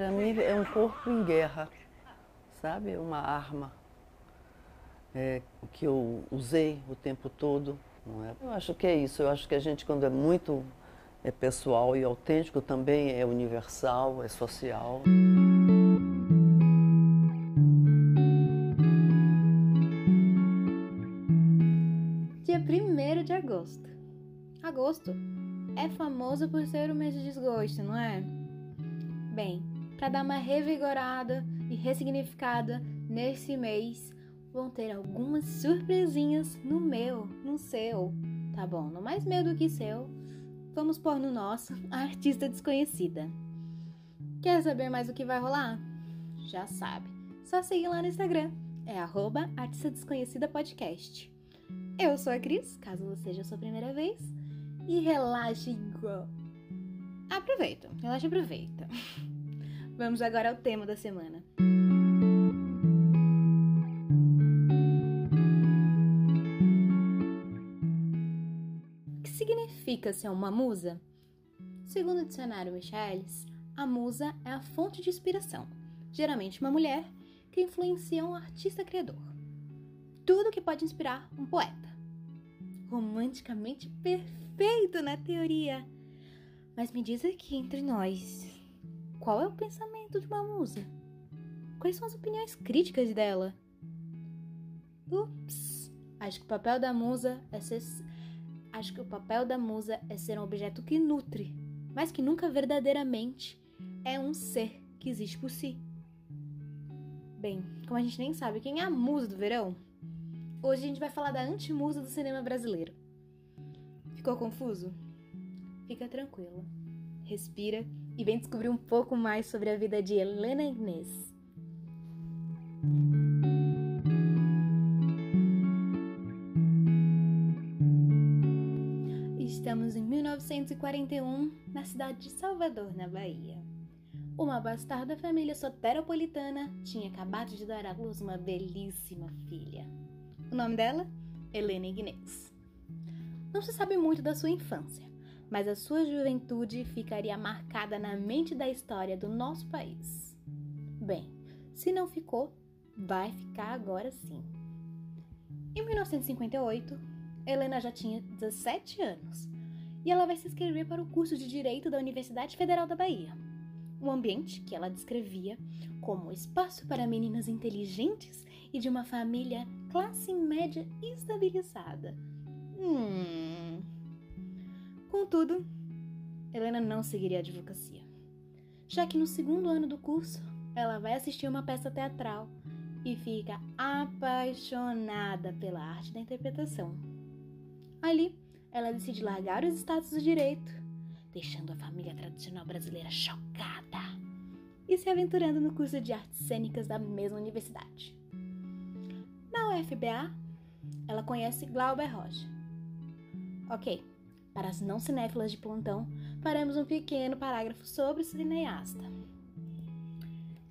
Para mim é um corpo em guerra, sabe? Uma arma é, que eu usei o tempo todo. É? Eu acho que é isso. Eu acho que a gente, quando é muito é pessoal e autêntico, também é universal, é social. Dia 1 de agosto. Agosto é famoso por ser o mês de desgosto, não é? Bem, para dar uma revigorada e ressignificada nesse mês, vão ter algumas surpresinhas no meu, no seu. Tá bom, não mais meu do que seu. Vamos pôr no nosso artista desconhecida. Quer saber mais o que vai rolar? Já sabe. Só seguir lá no Instagram. É arroba Artista Desconhecida Podcast. Eu sou a Cris, caso seja a sua primeira vez. E relaxe, girl. Aproveita, relaxa e aproveita. Vamos agora ao tema da semana. O que significa ser uma musa? Segundo o dicionário Michaelis, a musa é a fonte de inspiração, geralmente uma mulher que influencia um artista criador. Tudo que pode inspirar um poeta. Romanticamente perfeito na teoria. Mas me diz aqui entre nós, qual é o pensamento de uma musa? Quais são as opiniões críticas dela? Ups! Acho que o papel da musa é ser. Acho que o papel da musa é ser um objeto que nutre, mas que nunca verdadeiramente é um ser que existe por si. Bem, como a gente nem sabe quem é a musa do verão, hoje a gente vai falar da antimusa do cinema brasileiro. Ficou confuso? Fica tranquila. Respira e vem descobrir um pouco mais sobre a vida de Helena Inês. Estamos em 1941, na cidade de Salvador, na Bahia. Uma bastarda família soteropolitana tinha acabado de dar à luz uma belíssima filha. O nome dela? Helena Ignez. Não se sabe muito da sua infância, mas a sua juventude ficaria marcada na mente da história do nosso país. Bem, se não ficou, vai ficar agora sim. Em 1958, Helena já tinha 17 anos e ela vai se inscrever para o curso de Direito da Universidade Federal da Bahia. Um ambiente que ela descrevia como espaço para meninas inteligentes e de uma família classe média estabilizada. Hum, Contudo, Helena não seguiria a advocacia, já que no segundo ano do curso ela vai assistir uma peça teatral e fica apaixonada pela arte da interpretação. Ali, ela decide largar os status do direito, deixando a família tradicional brasileira chocada e se aventurando no curso de artes cênicas da mesma universidade. Na UFBA, ela conhece Glauber Rocha. Ok, para as não cinéfilas de plantão, faremos um pequeno parágrafo sobre o cineasta.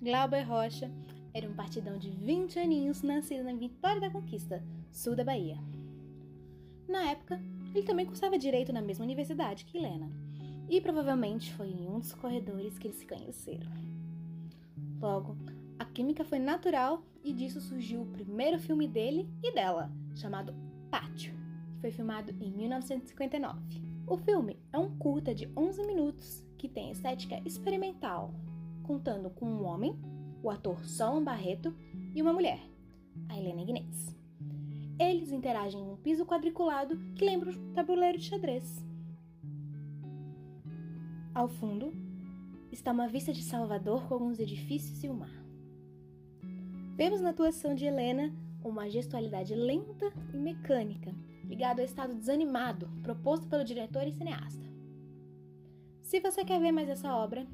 Glauber Rocha era um partidão de 20 aninhos nascido na Vitória da Conquista, sul da Bahia. Na época, ele também cursava direito na mesma universidade que Helena, e provavelmente foi em um dos corredores que eles se conheceram. Logo, a química foi natural e disso surgiu o primeiro filme dele e dela, chamado Pátio foi filmado em 1959. O filme é um curta de 11 minutos que tem estética experimental, contando com um homem, o ator Solon Barreto, e uma mulher, a Helena Ignez. Eles interagem em um piso quadriculado que lembra um tabuleiro de xadrez. Ao fundo está uma vista de Salvador com alguns edifícios e o mar. Vemos na atuação de Helena uma gestualidade lenta e mecânica, ligado ao estado desanimado proposto pelo diretor e cineasta. Se você quer ver mais essa obra,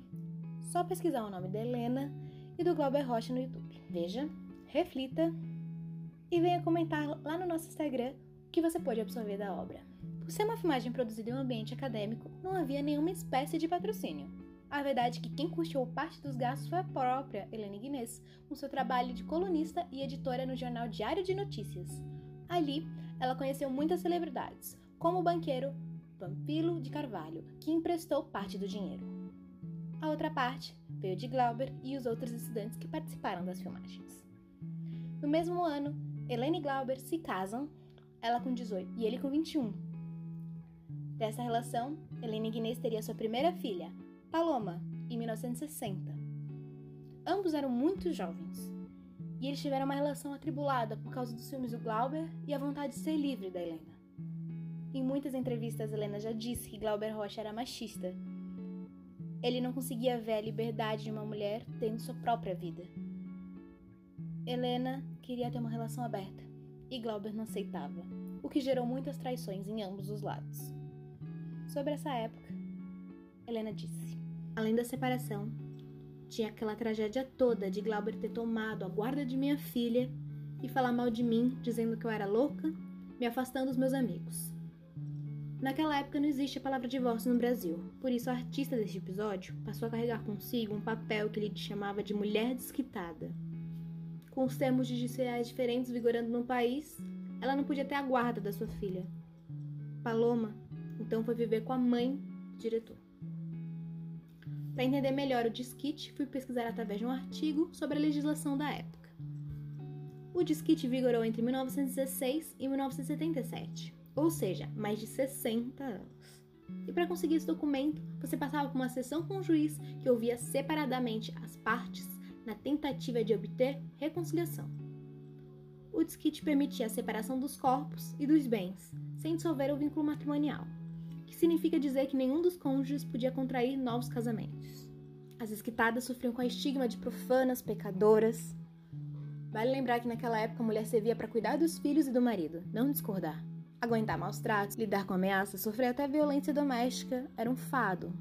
só pesquisar o nome da Helena e do Glauber Rocha no YouTube. Veja, reflita e venha comentar lá no nosso Instagram o que você pode absorver da obra. Por ser uma filmagem produzida em um ambiente acadêmico, não havia nenhuma espécie de patrocínio. A verdade é que quem custeou parte dos gastos foi a própria Helena Guinness, com seu trabalho de colunista e editora no jornal Diário de Notícias. Ali, ela conheceu muitas celebridades, como o banqueiro Pampilo de Carvalho, que emprestou parte do dinheiro. A outra parte veio de Glauber e os outros estudantes que participaram das filmagens. No mesmo ano, Helene e Glauber se casam, ela com 18 e ele com 21. Dessa relação, Helene Guinness teria sua primeira filha, Paloma, em 1960. Ambos eram muito jovens, e eles tiveram uma relação atribulada por causa dos filmes do Glauber e a vontade de ser livre da Helena. Em muitas entrevistas, Helena já disse que Glauber Rocha era machista. Ele não conseguia ver a liberdade de uma mulher tendo sua própria vida. Helena queria ter uma relação aberta e Glauber não aceitava, o que gerou muitas traições em ambos os lados. Sobre essa época, Helena disse: Além da separação, tinha aquela tragédia toda de Glauber ter tomado a guarda de minha filha e falar mal de mim, dizendo que eu era louca, me afastando dos meus amigos. Naquela época não existe a palavra divórcio no Brasil, por isso a artista deste episódio passou a carregar consigo um papel que ele chamava de mulher desquitada. Com os termos judiciais diferentes vigorando no país, ela não podia ter a guarda da sua filha. Paloma então foi viver com a mãe do diretor. Para entender melhor o disquite, fui pesquisar através de um artigo sobre a legislação da época. O disquite vigorou entre 1916 e 1977, ou seja, mais de 60 anos. E para conseguir esse documento, você passava por uma sessão com o juiz que ouvia separadamente as partes na tentativa de obter reconciliação. O disquite permitia a separação dos corpos e dos bens, sem dissolver o vínculo matrimonial que significa dizer que nenhum dos cônjuges podia contrair novos casamentos. As esquitadas sofriam com a estigma de profanas, pecadoras. Vale lembrar que naquela época a mulher servia para cuidar dos filhos e do marido, não discordar. Aguentar maus tratos, lidar com ameaças, sofrer até violência doméstica era um fado,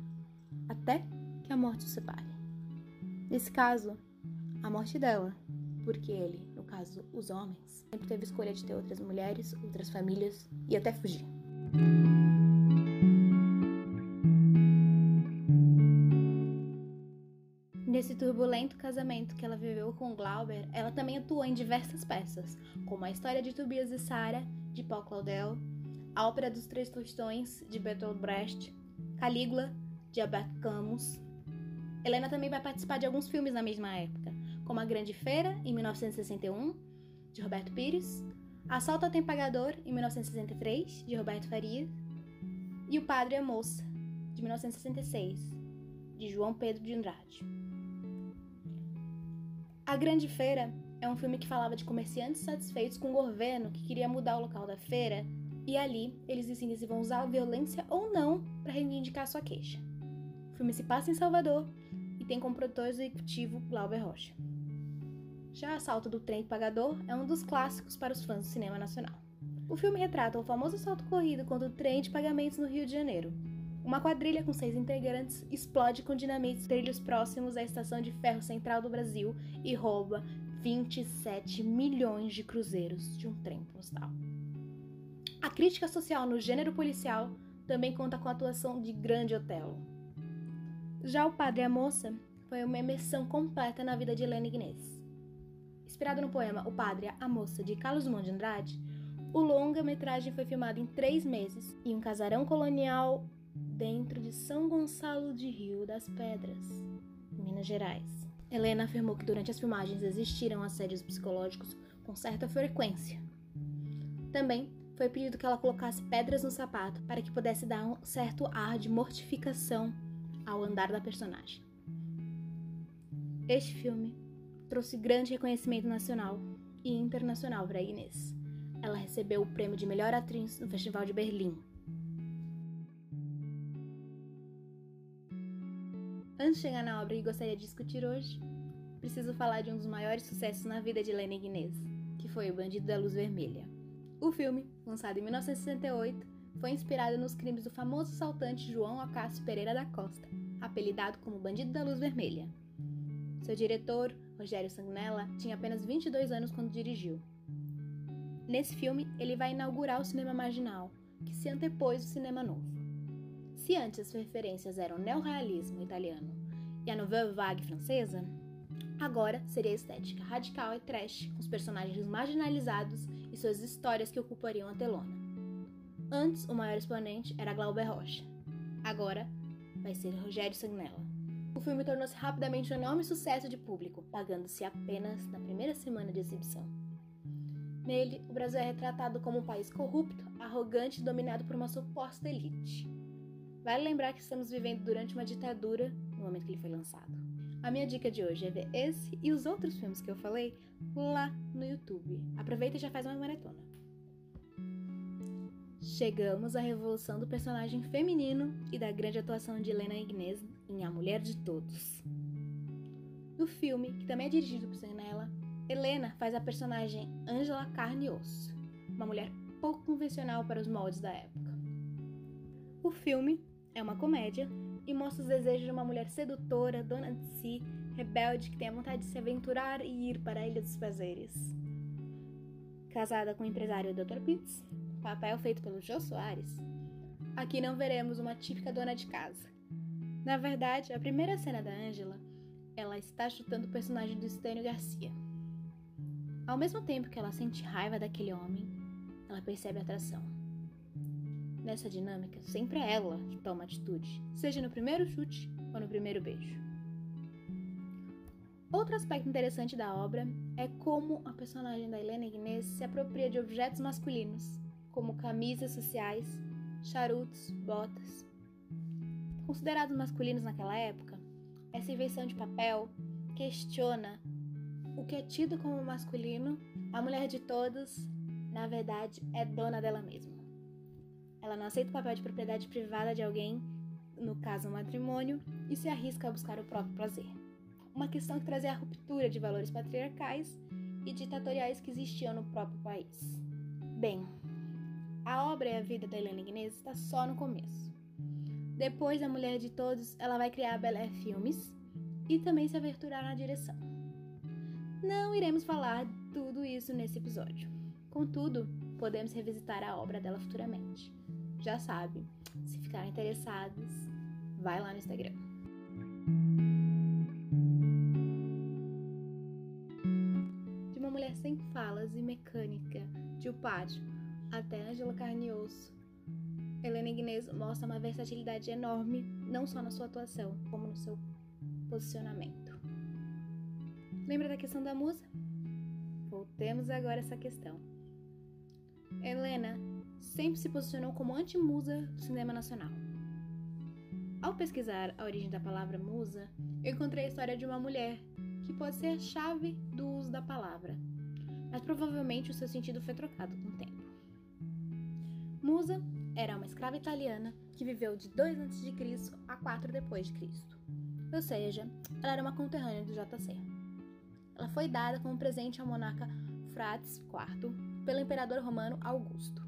até que a morte o separe. Nesse caso, a morte dela, porque ele, no caso os homens, sempre teve escolha de ter outras mulheres, outras famílias e até fugir. Nesse turbulento casamento que ela viveu com Glauber, ela também atuou em diversas peças, como a história de Tobias e Sara, de Paul Claudel, a ópera dos Três Tostões, de Bertolt Brecht, Calígula, de Albert Camus. Helena também vai participar de alguns filmes na mesma época, como A Grande Feira, em 1961, de Roberto Pires, Assalto ao Tempagador, em 1963, de Roberto Faria, e O Padre e a Moça, de 1966, de João Pedro de Andrade. A Grande Feira é um filme que falava de comerciantes satisfeitos com o governo que queria mudar o local da feira e ali eles decidem se vão usar a violência ou não para reivindicar sua queixa. O filme se passa em Salvador e tem como produtor executivo Glauber Rocha. Já Assalto do Trem Pagador é um dos clássicos para os fãs do cinema nacional. O filme retrata o famoso assalto corrido contra o trem de pagamentos no Rio de Janeiro, uma quadrilha com seis integrantes explode com dinamites trilhos próximos à estação de ferro central do Brasil e rouba 27 milhões de cruzeiros de um trem postal. A crítica social no gênero policial também conta com a atuação de Grande Otelo. Já O Padre e a Moça foi uma imersão completa na vida de Helena Guinness. Inspirado no poema O Padre, a Moça, de Carlos de Andrade, o longa-metragem foi filmado em três meses em um casarão colonial dentro de São Gonçalo de Rio das Pedras, Minas Gerais. Helena afirmou que durante as filmagens existiram assédios psicológicos com certa frequência. Também foi pedido que ela colocasse pedras no sapato para que pudesse dar um certo ar de mortificação ao andar da personagem. Este filme trouxe grande reconhecimento nacional e internacional para Inês. Ela recebeu o prêmio de melhor atriz no Festival de Berlim Antes de chegar na obra que gostaria de discutir hoje, preciso falar de um dos maiores sucessos na vida de Helena Guinness, que foi O Bandido da Luz Vermelha. O filme, lançado em 1968, foi inspirado nos crimes do famoso assaltante João Acácio Pereira da Costa, apelidado como Bandido da Luz Vermelha. Seu diretor, Rogério Sangunella, tinha apenas 22 anos quando dirigiu. Nesse filme, ele vai inaugurar o cinema marginal, que se antepôs ao cinema novo. Se antes as referências eram neorrealismo italiano e a nouvelle vague francesa, agora seria estética radical e trash, com os personagens marginalizados e suas histórias que ocupariam a telona. Antes, o maior exponente era Glauber Rocha. Agora, vai ser Rogério Sangnella. O filme tornou-se rapidamente um enorme sucesso de público, pagando-se apenas na primeira semana de exibição. Nele, o Brasil é retratado como um país corrupto, arrogante e dominado por uma suposta elite. Vale lembrar que estamos vivendo durante uma ditadura momento que ele foi lançado. A minha dica de hoje é ver esse e os outros filmes que eu falei lá no YouTube. Aproveita e já faz uma maratona. Chegamos à revolução do personagem feminino e da grande atuação de Helena Ignez em A Mulher de Todos. No filme, que também é dirigido por Senela, Helena faz a personagem Angela Carne e Osso, uma mulher pouco convencional para os moldes da época. O filme é uma comédia e mostra os desejos de uma mulher sedutora, dona de si, rebelde que tem a vontade de se aventurar e ir para a Ilha dos Prazeres. Casada com o empresário Dr. Pitts, papel feito pelo Jô Soares, aqui não veremos uma típica dona de casa. Na verdade, a primeira cena da Angela, ela está chutando o personagem do Estênio Garcia. Ao mesmo tempo que ela sente raiva daquele homem, ela percebe atração. Nessa dinâmica, sempre é ela que toma atitude, seja no primeiro chute ou no primeiro beijo. Outro aspecto interessante da obra é como a personagem da Helena Ignez se apropria de objetos masculinos, como camisas sociais, charutos, botas. Considerados masculinos naquela época, essa invenção de papel questiona o que é tido como masculino, a mulher de todos, na verdade, é dona dela mesma. Ela não aceita o papel de propriedade privada de alguém, no caso, um matrimônio, e se arrisca a buscar o próprio prazer. Uma questão que trazia a ruptura de valores patriarcais e ditatoriais que existiam no próprio país. Bem, a obra e a vida da Helena Ignez está só no começo. Depois da Mulher de Todos, ela vai criar a Bel Air Filmes e também se aventurar na direção. Não iremos falar tudo isso nesse episódio. Contudo, podemos revisitar a obra dela futuramente. Já sabe, se ficarem interessados, vai lá no Instagram. De uma mulher sem falas e mecânica, de O Pátio, até Angela Carnioso, Helena Ignez mostra uma versatilidade enorme, não só na sua atuação, como no seu posicionamento. Lembra da questão da musa? Voltemos agora a essa questão. Helena sempre se posicionou como anti-musa do cinema nacional. Ao pesquisar a origem da palavra musa, eu encontrei a história de uma mulher que pode ser a chave do uso da palavra, mas provavelmente o seu sentido foi trocado com o tempo. Musa era uma escrava italiana que viveu de 2 a.C. a 4 depois de Cristo. Ou seja, ela era uma conterrânea do JC. Ela foi dada como presente ao monarca Frates IV pelo imperador romano Augusto.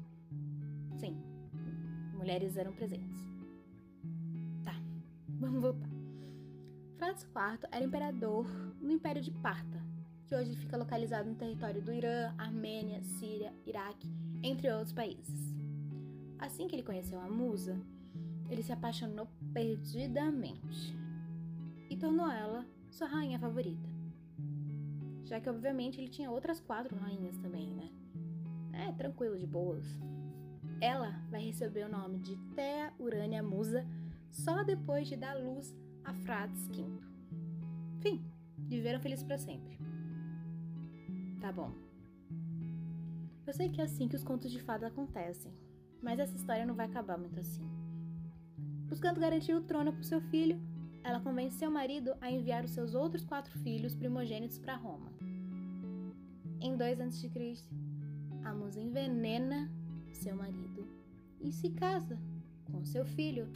Sim, mulheres eram presentes. Tá, vamos voltar. Frates IV era imperador no Império de Parta, que hoje fica localizado no território do Irã, Armênia, Síria, Iraque, entre outros países. Assim que ele conheceu a musa, ele se apaixonou perdidamente e tornou ela sua rainha favorita já que obviamente ele tinha outras quatro rainhas também, né? É, tranquilo, de boas. Ela vai receber o nome de Thea Urânia Musa só depois de dar luz a Frates V. Fim, viveram felizes para sempre. Tá bom. Eu sei que é assim que os contos de fada acontecem, mas essa história não vai acabar muito assim. Buscando garantir o trono para seu filho, ela convence seu marido a enviar os seus outros quatro filhos primogênitos para Roma. Em 2 a.C., a musa envenena seu marido e se casa com seu filho,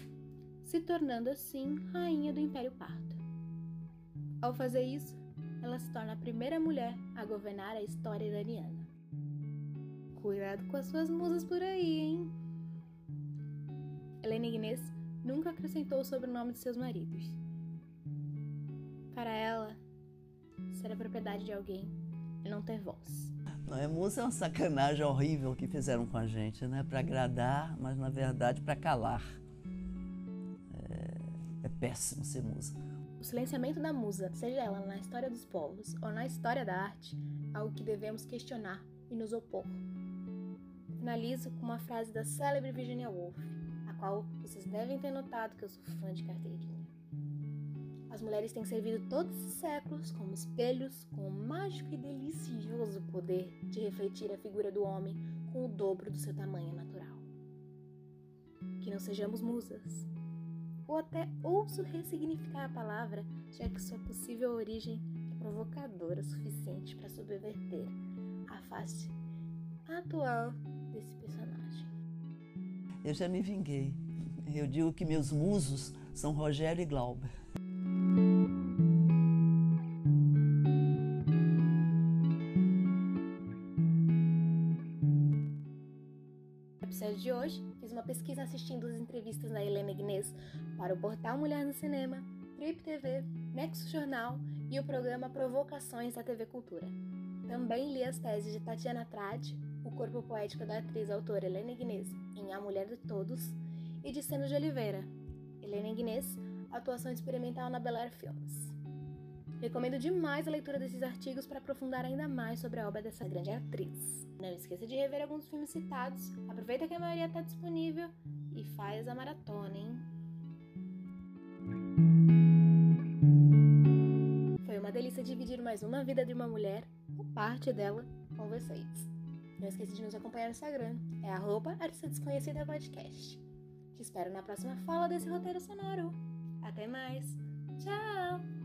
se tornando assim rainha do Império Parto. Ao fazer isso, ela se torna a primeira mulher a governar a história iraniana. Cuidado com as suas musas por aí, hein? Helena Ignez nunca acrescentou o sobrenome de seus maridos. Para ela, ser a propriedade de alguém é não ter voz. Não, é musa é uma sacanagem horrível que fizeram com a gente, né? Para agradar, mas na verdade para calar. É, é péssimo ser musa. O silenciamento da musa, seja ela na história dos povos ou na história da arte, é algo que devemos questionar e nos opor. Finalizo com uma frase da célebre Virginia Woolf, a qual vocês devem ter notado que eu sou fã de carteirinha. As mulheres têm servido todos os séculos como espelhos com o mágico e delicioso poder de refletir a figura do homem com o dobro do seu tamanho natural. Que não sejamos musas, ou até ouso ressignificar a palavra, já que sua possível origem é provocadora o suficiente para subverter a face atual desse personagem. Eu já me vinguei. Eu digo que meus musos são Rogério e Glauber. Episódio de hoje, fiz uma pesquisa assistindo as entrevistas da Helena Ignez para o portal Mulher no Cinema, Trip TV, Nexo Jornal e o programa Provocações da TV Cultura. Também li as teses de Tatiana Trade, o corpo poético da atriz autora Helena Ignez em A Mulher de Todos, e de Seno de Oliveira, Helena Ignez, atuação experimental na Bel Air Films. Recomendo demais a leitura desses artigos para aprofundar ainda mais sobre a obra dessa grande atriz. Não esqueça de rever alguns filmes citados, aproveita que a maioria está disponível e faz a maratona, hein? Foi uma delícia dividir mais uma vida de uma mulher, ou parte dela, com vocês. Não esqueça de nos acompanhar no Instagram, é arroba Desconhecida Podcast. Te espero na próxima fala desse roteiro sonoro. Até mais! Tchau!